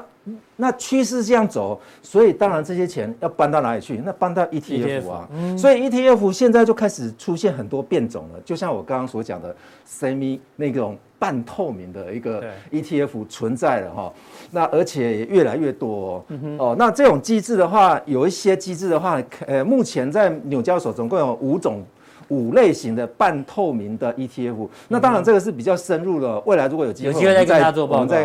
那趋势这样走，所以当然这些钱要搬到哪里去？那搬到 ETF 啊，所以 ETF 现在就开始出现很多变种了。就像我刚刚所讲的，semi 那种半透明的一个 ETF 存在了哈。那而且也越来越多哦。那这种机制的话，有一些机制的话，呃，目前在纽交所总共有五种五类型的半透明的 ETF。那当然这个是比较深入的，未来如果有机会，有机会再跟大家做报告。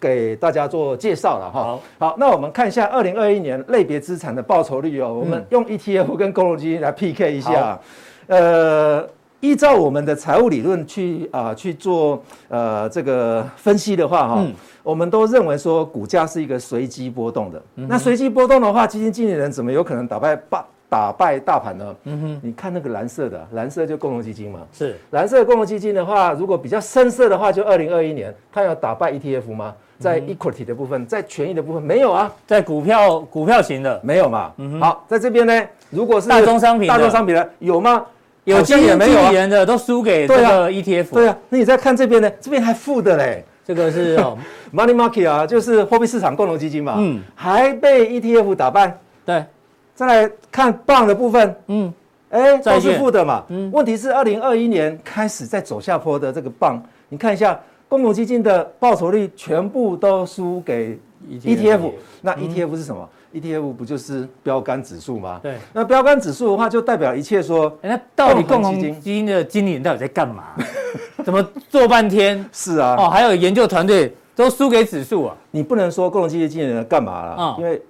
给大家做介绍了哈。好，好，那我们看一下二零二一年类别资产的报酬率哦。我们用 ETF 跟公募基金来 PK 一下。呃，依照我们的财务理论去啊去做呃这个分析的话哈，我们都认为说股价是一个随机波动的。那随机波动的话，基金经理人怎么有可能打败霸打败大盘呢？嗯哼，你看那个蓝色的，蓝色就共同基金嘛。是蓝色的共同基金的话，如果比较深色的话，就二零二一年，它有打败 ETF 吗？在 equity 的部分，在权益的部分没有啊，在股票股票型的没有嘛？嗯，好，在这边呢，如果是大宗商品，大宗商品的有吗？有经也没有人的都输给这个 ETF。对啊，那你再看这边呢？这边还负的嘞，[LAUGHS] 这个是 [LAUGHS] money market 啊，就是货币市场共同基金嘛，嗯，还被 ETF 打败。对，再来看 bond 的部分，嗯，哎，都是负的嘛。嗯，问题是二零二一年开始在走下坡的这个 bond，你看一下。公募基金的报酬率全部都输给 ETF，那 ETF 是什么？ETF 不就是标杆指数吗？对，那标杆指数的话，就代表一切说，那到底共同基金的经理人到底在干嘛？[LAUGHS] 怎么做半天？是啊，哦，还有研究团队都输给指数啊。你不能说共同基金经理人干嘛了？嗯，因为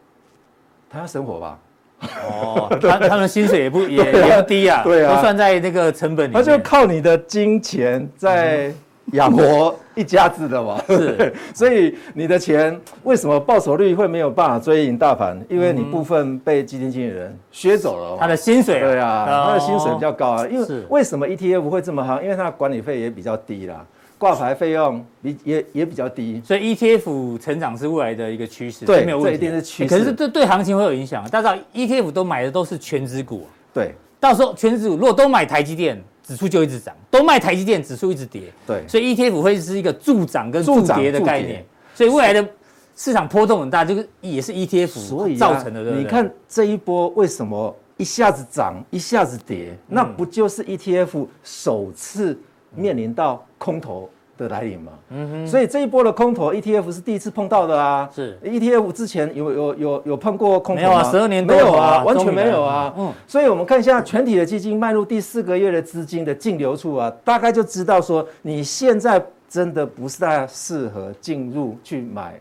他要生活吧。哦，他他们薪水也不也 [LAUGHS] 也不低啊，对啊，都算在那个成本里面。他就靠你的金钱在养活一家子的嘛。是，[LAUGHS] 所以你的钱为什么报酬率会没有办法追赢大盘？因为你部分被基金经理人削走了。他的薪水，对啊，他的薪水比较高啊。因为为什么 ETF 会这么好？因为它的管理费也比较低啦。挂牌费用比也也比较低，所以 ETF 成长是未来的一个趋势，对，没有问题。这一定是趋势。可是这对行情会有影响。大家知道 ETF 都买的都是全值股，对，到时候全值股如果都买台积电，指数就一直涨；都卖台积电，指数一直跌。对，所以 ETF 会是一个助涨跟助跌的概念。所以未来的市场波动很大，这个也是 ETF 造成的。你看这一波为什么一下子涨，一下子跌？那不就是 ETF 首次面临到空头的来临嘛，嗯哼，所以这一波的空头 ETF 是第一次碰到的啊，是。ETF 之前有有有有碰过空头吗？没有啊，十二年没有啊，完全没有啊，嗯，所以我们看一下全体的基金迈入第四个月的资金的净流出啊，大概就知道说你现在真的不是太适合进入去买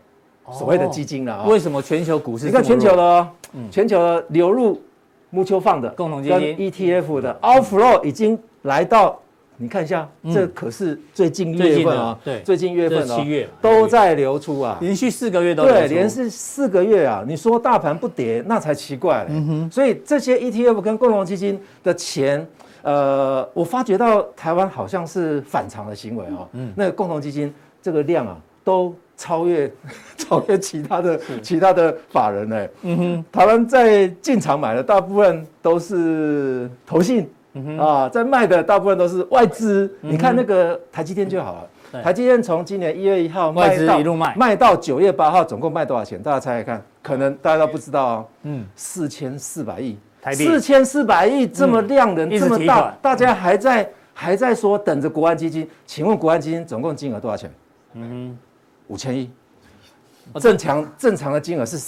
所谓的基金了啊。为什么全球股市？你看全球的，全球的流入 mutual fund 的共同基金。ETF 的 outflow 已经来到。你看一下，这可是最近月份啊，对，最近月份七月都在流出啊，连续四个月都对，连续四个月啊，你说大盘不跌，那才奇怪嘞。嗯哼，所以这些 ETF 跟共同基金的钱，呃，我发觉到台湾好像是反常的行为啊。嗯，那个共同基金这个量啊，都超越 [LAUGHS] 超越其他的其他的法人嘞。嗯哼，台湾在进场买的大部分都是投信。嗯、啊，在卖的大部分都是外资，嗯、你看那个台积电就好了。台积电从今年一月一号卖到卖到九月八号，总共卖多少钱？大家猜猜看，可能大家都不知道哦。嗯，四千四百亿台币，四千四百亿这么量能、嗯、这么大，大家还在、嗯、还在说等着国安基金，请问国安基金总共金额多少钱？嗯哼，五千亿。正常正常的金额是。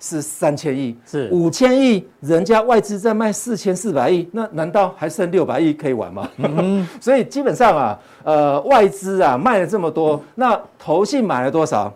是三千亿，是五千亿，人家外资在卖四千四百亿，那难道还剩六百亿可以玩吗？嗯、[LAUGHS] 所以基本上啊，呃，外资啊卖了这么多，那投信买了多少？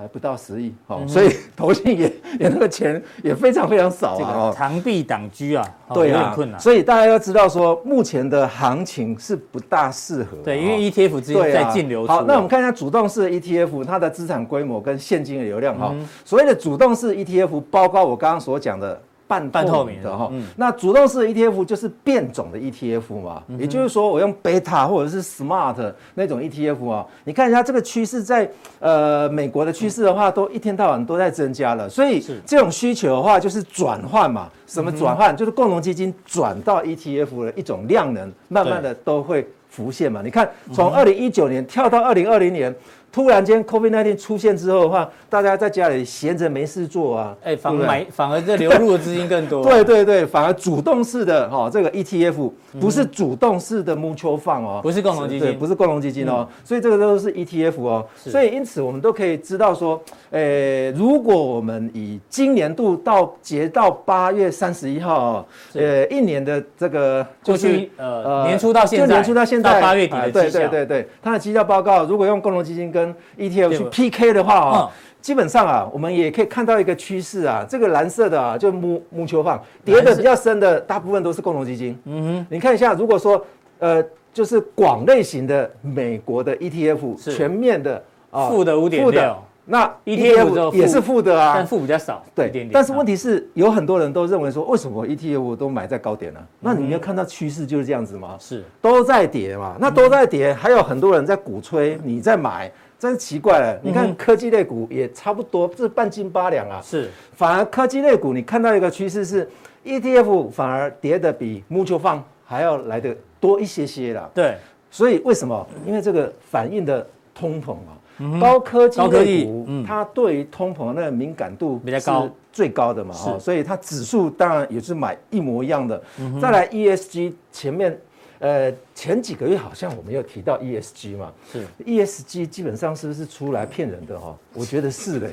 还不到十亿，哦，所以 [LAUGHS] 投信也也那个钱也非常非常少啊，长臂挡车啊，对啊，所以大家要知道说，目前的行情是不大适合，对，因为 ETF 资金在净流出。好，那我们看一下主动式 ETF 它的资产规模跟现金的流量哈，所谓的主动式 ETF 包括我刚刚所讲的。半半透明的哈，嗯、那主动式 ETF 就是变种的 ETF 嘛，嗯、也就是说我用 Beta 或者是 Smart 那种 ETF 啊，你看一下这个趋势在呃美国的趋势的话，都一天到晚都在增加了，所以这种需求的话就是转换嘛，什么转换？就是共同基金转到 ETF 的一种量能，慢慢的都会浮现嘛。你看从二零一九年跳到二零二零年。突然间，COVID-19 出现之后的话，大家在家里闲着没事做啊，哎，反而买，反而这流入的资金更多。[LAUGHS] 对对对，反而主动式的哈，这个 ETF 不是主动式的 mutual fund 哦，不是共同基金，对，不是共同基金哦，所以这个都是 ETF 哦。所以因此我们都可以知道说，诶，如果我们以今年度到截到八月三十一号，呃，一年的这个就是呃年初到现在，就年初到现在八月底的对对对对，它的绩效报告如果用共同基金跟跟 ETF 去 PK 的话啊，基本上啊，我们也可以看到一个趋势啊，这个蓝色的啊，就木木球放跌的比较深的，大部分都是共同基金。嗯哼，你看一下，如果说呃，就是广类型的美国的 ETF，全面的啊，负的五点六，那 ETF 也是负的啊，但负比较少。对，但是问题是有很多人都认为说，为什么 ETF 都买在高点呢？那你没有看到趋势就是这样子吗？是，都在跌嘛，那都在跌，还有很多人在鼓吹你在买。真奇怪了，你看科技类股也差不多，这半斤八两啊。是，反而科技类股，你看到一个趋势是，ETF 反而跌的比 mutual fund 还要来的多一些些了。对，所以为什么？因为这个反映的通膨啊，高科技类股，它对于通膨的那个敏感度比较高，最高的嘛。是，所以它指数当然也是买一模一样的。再来 ESG 前面。呃，前几个月好像我们有提到 ESG 嘛，是 ESG 基本上是不是出来骗人的哈？我觉得是的，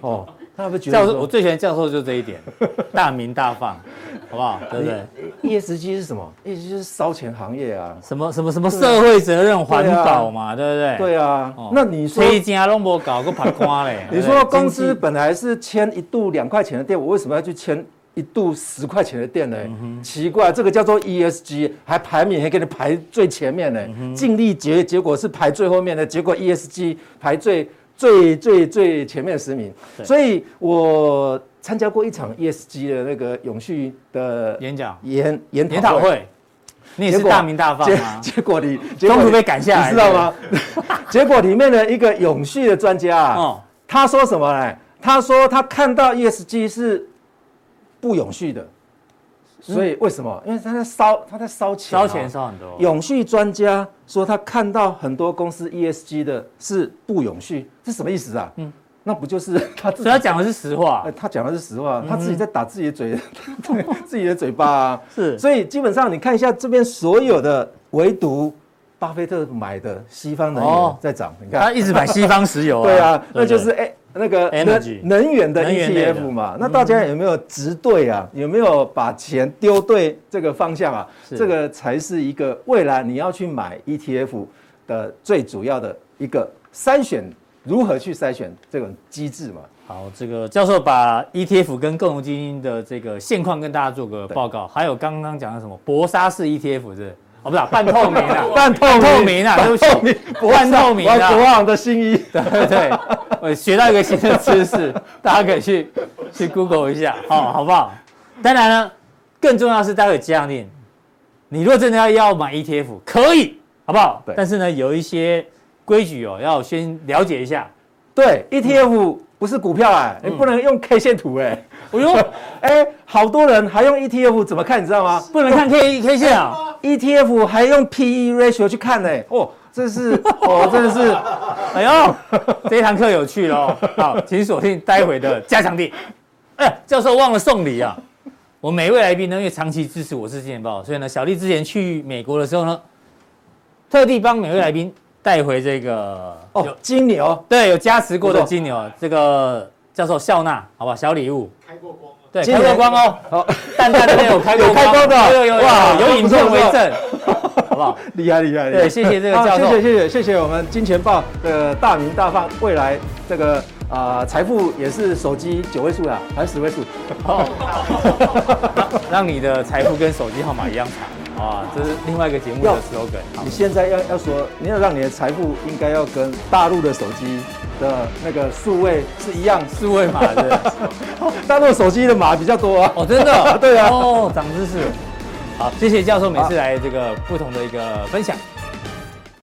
哦，他会不觉得教授，我最喜欢教授就这一点，[LAUGHS] 大名大放，好不好？对不对？ESG 是什么？ESG 就是烧钱行业啊，什么什么什么社会责任环保嘛，对不对？对啊。那你说，一家都没搞个爬瓜嘞？[LAUGHS] 你说公司本来是签一度两块钱的店，我为什么要去签？一度十块钱的店呢？奇怪，这个叫做 ESG，还排名还给你排最前面呢。尽力结结果是排最后面的，结果 ESG 排最最最最前面十名。所以我参加过一场 ESG 的那个永续的演讲研研研讨会，你也是大名大放吗？结果你中途被赶下来，你知道吗？[LAUGHS] 结果里面的一个永续的专家啊，他说什么呢？他说他看到 ESG 是。不永续的，所以为什么？因为他在烧，他在烧钱，烧钱烧很多。永续专家说他看到很多公司 ESG 的是不永续，这什么意思啊？嗯，那不就是 [LAUGHS] 他自己？所以他讲的是实话。他讲的是实话，他自己在打自己的嘴，对 [LAUGHS] 自己的嘴巴啊。[LAUGHS] 是，所以基本上你看一下这边所有的，唯独巴菲特买的西方能源在涨。你看他一直买西方石油。对啊，那就是哎。那个能能源的 ETF 嘛，那大家有没有执对啊？有没有把钱丢对这个方向啊？这个才是一个未来你要去买 ETF 的最主要的一个筛选，如何去筛选这种机制嘛？好，这个教授把 ETF 跟共同基金的这个现况跟大家做个报告，还有刚刚讲的什么搏杀式 ETF 是。哦，不是 [LAUGHS] 半透明啊，半透明啊，对不起，半透明的，国王的新衣，对对对，我 [LAUGHS] 学到一个新的知识，大家可以去去 Google 一下，好，好不好？当然呢，更重要是待会这样定，你如果真的要要买 ETF，可以，好不好？对。但是呢，有一些规矩哦，要先了解一下。对，ETF 不是股票哎，你不能用 K 线图哎。我说，[LAUGHS] 哎，好多人还用 ETF 怎么看？你知道吗？不能看 K K 线啊。ETF 还用 PE ratio 去看呢，哦，这是 [LAUGHS] 哦，真的是，哎呦，[LAUGHS] 这一堂课有趣喽。好，请锁定待会的加强地。哎，教授忘了送礼啊！我每一位来宾呢，因为长期支持我是金钱豹，所以呢，小丽之前去美国的时候呢，特地帮每位来宾带回这个哦，金牛，对，有加持过的金牛，这个教授笑纳，好吧，小礼物。开过光。对，开过光哦，好，淡淡的有开过开光的，有有有，哇，有影片为证，[LAUGHS] 好不好？厉害厉害，对，谢谢这个教授，谢谢谢谢谢谢。我们金钱豹的大名大放，未来这个啊财富也是手机九位数啊，还是十位数？哦，让你的财富跟手机号码一样长啊，这是另外一个节目的 slogan。你现在要要说，你要让你的财富应该要跟大陆的手机。的那个数位是一样，数位码 [LAUGHS] 的，大陆手机的码比较多啊。哦，真的，[LAUGHS] 对啊。哦，长知识。好，谢谢教授每次来这个不同的一个分享。